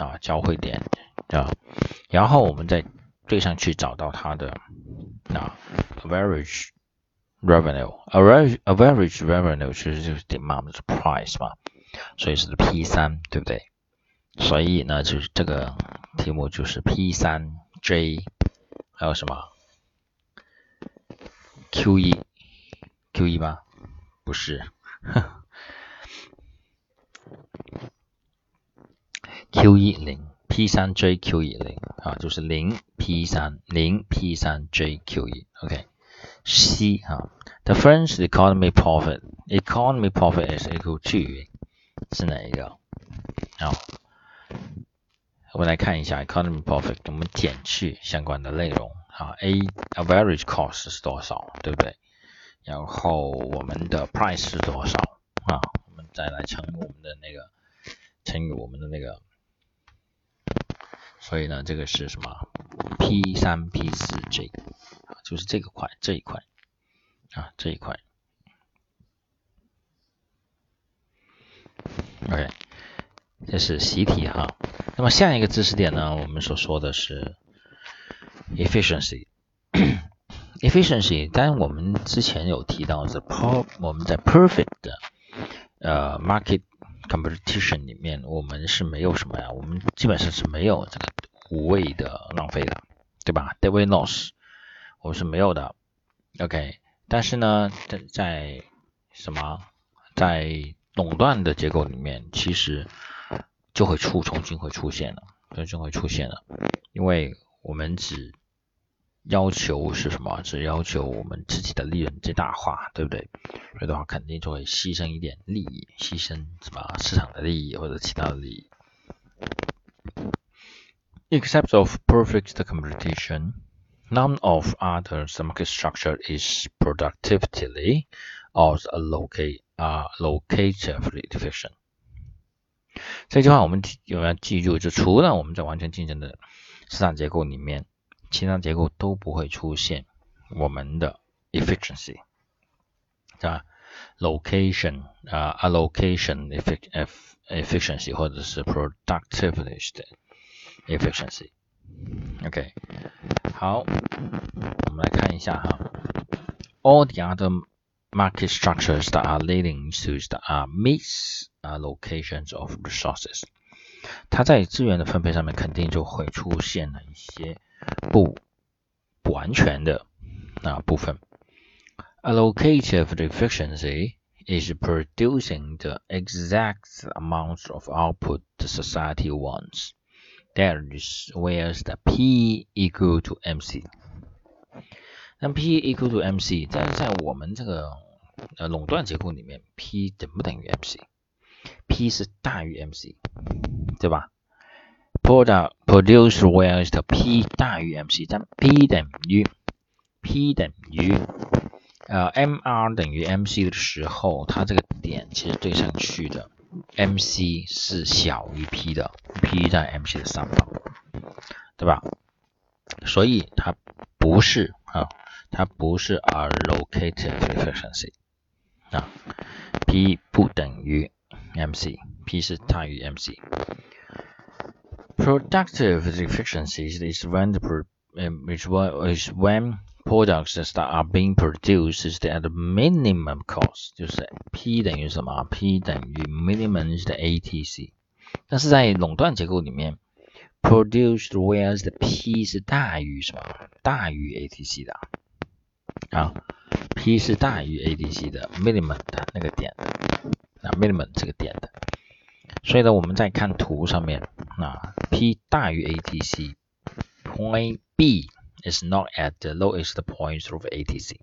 啊交汇点啊，然后我们再对上去找到它的啊 average revenue，average average revenue 其实就是 demand price 嘛，所以是 P 三，对不对？所以呢，就是这个题目就是 P 三 J，还有什么 Q 一 Q 一吗？不是 ，Q 一零 P 三 J Q 一零啊，就是零 P 三零 P 三 J Q 一，OK。C 啊，the French economy profit economy profit is equal to 是哪一个？好。我们来看一下 economy profit，我们减去相关的内容啊，A average cost 是多少，对不对？然后我们的 price 是多少啊？我们再来乘我们的那个乘以我们的那个，所以呢，这个是什么？P 三 P 四 J 啊，就是这个块这一块啊这一块，OK。这是习题哈，那么下一个知识点呢，我们所说的是 efficiency。efficiency，当然我们之前有提到是 per，我们在 perfect 的呃 market competition 里面，我们是没有什么呀，我们基本上是没有这个无谓的浪费的，对吧？dead loss 我们是没有的，OK。但是呢，在在什么，在垄断的结构里面，其实就会出重新会出现了，重新会出现了，因为我们只要求是什么？只要求我们自己的利润最大化，对不对？所以的话，肯定就会牺牲一点利益，牺牲什么市场的利益或者其他的利益。Except of perfect competition, none of other market structure is productively or allocate, uh, locatively efficient. 这句话我们有要记住，就除了我们在完全竞争的市场结构里面，其他结构都不会出现我们的 efficiency，是吧？location 啊，allocation efficiency 或者是 productivity 的 efficiency。OK，好，我们来看一下哈，all the other market structures that are leading to the are mis allocations of resources，它在资源的分配上面肯定就会出现了一些 不不完全的啊部分。Allocative efficiency is producing the exact amount of output the society wants. That is where the P equal to MC. 那 P equal to MC，但是在我们这个呃垄断结构里面，P 等不等于 MC？P 是大于 MC，对吧 ？Product produce where is the P 大于 MC，但 P 等于 P 等于呃 MR 等于 MC 的时候，它这个点其实对上去的 MC 是小于 P 的，P 在 MC 的上方，对吧？所以它不是啊。它不是 allocative efficiency 啊，P 不等于 MC，P 是大于 MC。Productive efficiency is when the is when is when products that are being produced is at minimum cost，就是 P 等于什么？P 等于 minimum 的 ATC。但是在垄断结构里面，produced whereas 的 P 是大于什么？大于 ATC 的。啊，P 是大于 ADC 的 minimum 的那个点，啊 minimum 这个点的，所以呢，我们再看图上面， 啊 P 大于 ATC，point B is not at the lowest point of ATC，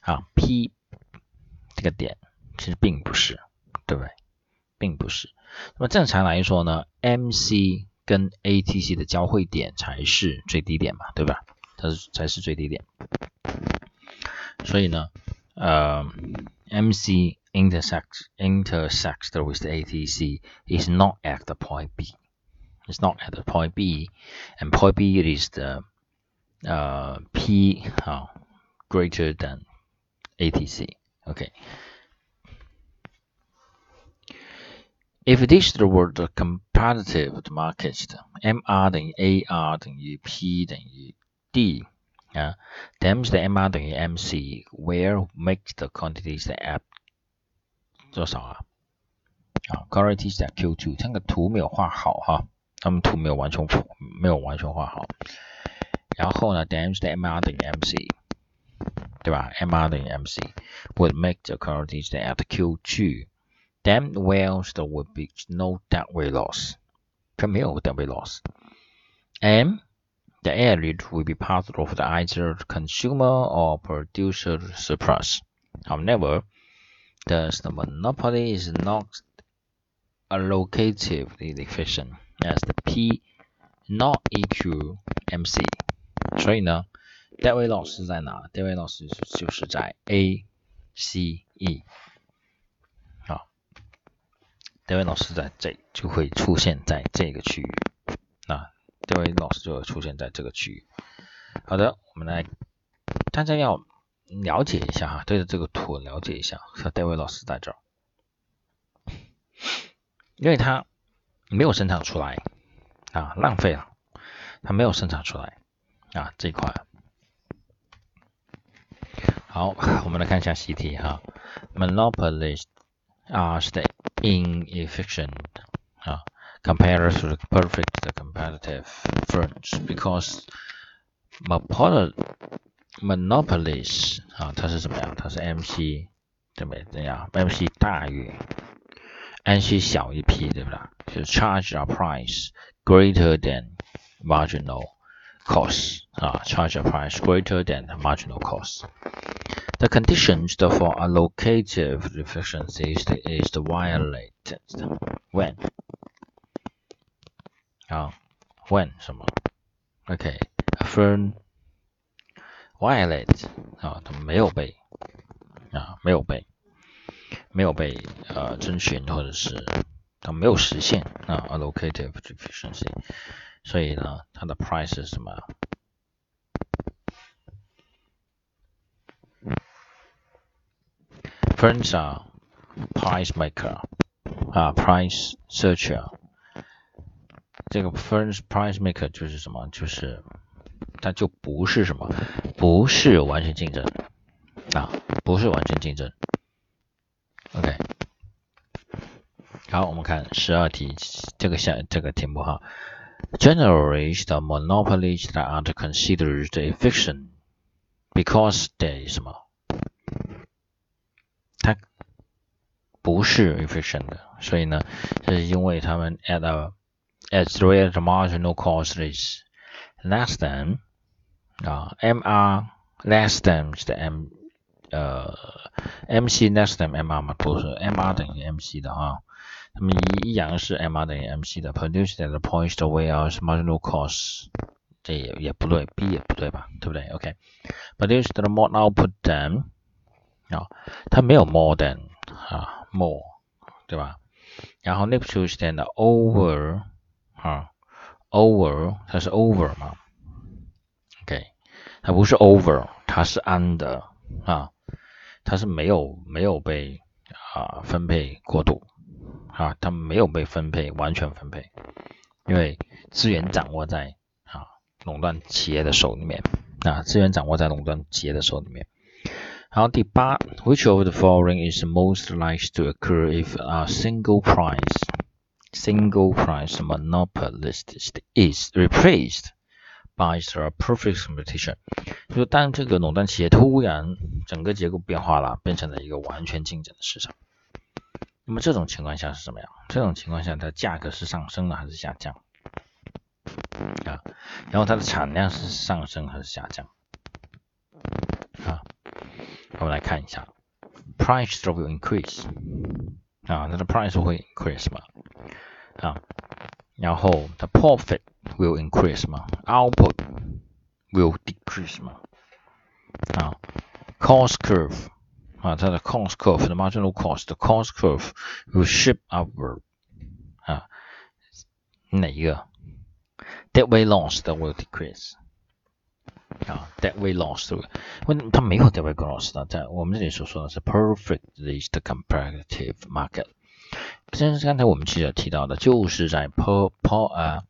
啊 P 这个点其实并不是，对不对？并不是。那么正常来说呢，MC 跟 ATC 的交汇点才是最低点嘛，对吧？它是才是最低点。所以呢，呃，MC intersects intersect with ATC is not at the point B. It's not at the point B, and point B is the uh, P uh, greater than ATC. Okay. If this were the competitive market，MR 等于 AR 等于 P 等于 D 啊，then the MR 等于 MC，where make the quantities the app 多少啊？啊，quantities the Q2，这个图没有画好哈， 他们图没有完全没有完全画好。然后呢，then the MR 等于 MC，对吧？MR 等于 MC would make the quantities the app Q2。Then wells there would be no deadweight loss. 它没有 deadweight loss. And the area will be part of the either consumer or producer surplus. However, thus the monopoly is not allocatively efficient As P not equal MC. 所以呢，deadweight loss 是在哪？deadweight loss 就是在 A、C、E。啊，戴维老师在这就会出现在这个区域，啊，戴维老师就会出现在这个区域。好的，我们来，大家要了解一下哈，对着这个图了解一下，说这位老师在这儿，因为他没有生产出来啊，浪费了，他没有生产出来啊这一块。好，我们来看一下习题哈，monopolist are state inefficient uh, compared to the perfect competitive firms because monopolies 啊，它是怎么样？它是 MC 对不对？这样 MC 大于 MC 小一批，对不对？就是 charge a price greater than marginal cost 啊，charge a price greater than marginal cost。the conditions for allocative efficiency is, is violated when 啊 when 什么？OK firm violate 啊，它没有被啊没有被 没有被呃遵循，或者是它没有实现啊 allocative efficiency，所以呢，它的 price 是什么？Firms are price maker 啊，price searcher。这个 firms price maker 就是什么？就是它就不是什么，不是完全竞争啊，不是完全竞争。OK，好，我们看十二题这个项这个题目哈。Generally, the monopolies that are considered efficient because they 什么？它不是 efficient 的，所以呢，这是因为他们 at a at where the marginal cost is less than 啊，MR less than 的 M 呃 MC less than MR 嘛，不是 MR 等于 MC 的啊，他们一一样是 MR 等于 MC 的，produced at the point where marginal cost 这也也不对，B 也不对吧，对不对？OK，produced the more output than 啊，它没有 more than 啊 more，对吧？然后 next to stand over 啊 over 它是 over 嘛？OK，它不是 over，它是 under 啊， 它是没有没有被啊分配过度啊，它没有被分配完全分配，因为资源掌握在啊垄断企业的手里面啊，资源掌握在垄断企业的手里面。然后第八，Which of the following is most likely to occur if a single price single price monopolist is replaced by a perfect competition？就说当这个垄断企业突然整个结构变化了，变成了一个完全竞争的市场，那么这种情况下是什么样？这种情况下，它价格是上升了还是下降？啊，然后它的产量是上升还是下降？啊？我们来看一下，price will increase 啊，它的 price 会 increase 嘛啊，然后它 profit will increase 嘛，output will decrease 嘛啊 ，cost curve 啊，它的 cost curve 的 marginal cost 的 cost curve will shift upward 啊，哪一个？That way loss that will decrease 啊，that way loss，问它没有 that way loss 的，在我们这里所说的是 perfectly the competitive market。 先刚才我们记得提到的，就是在 per per 呃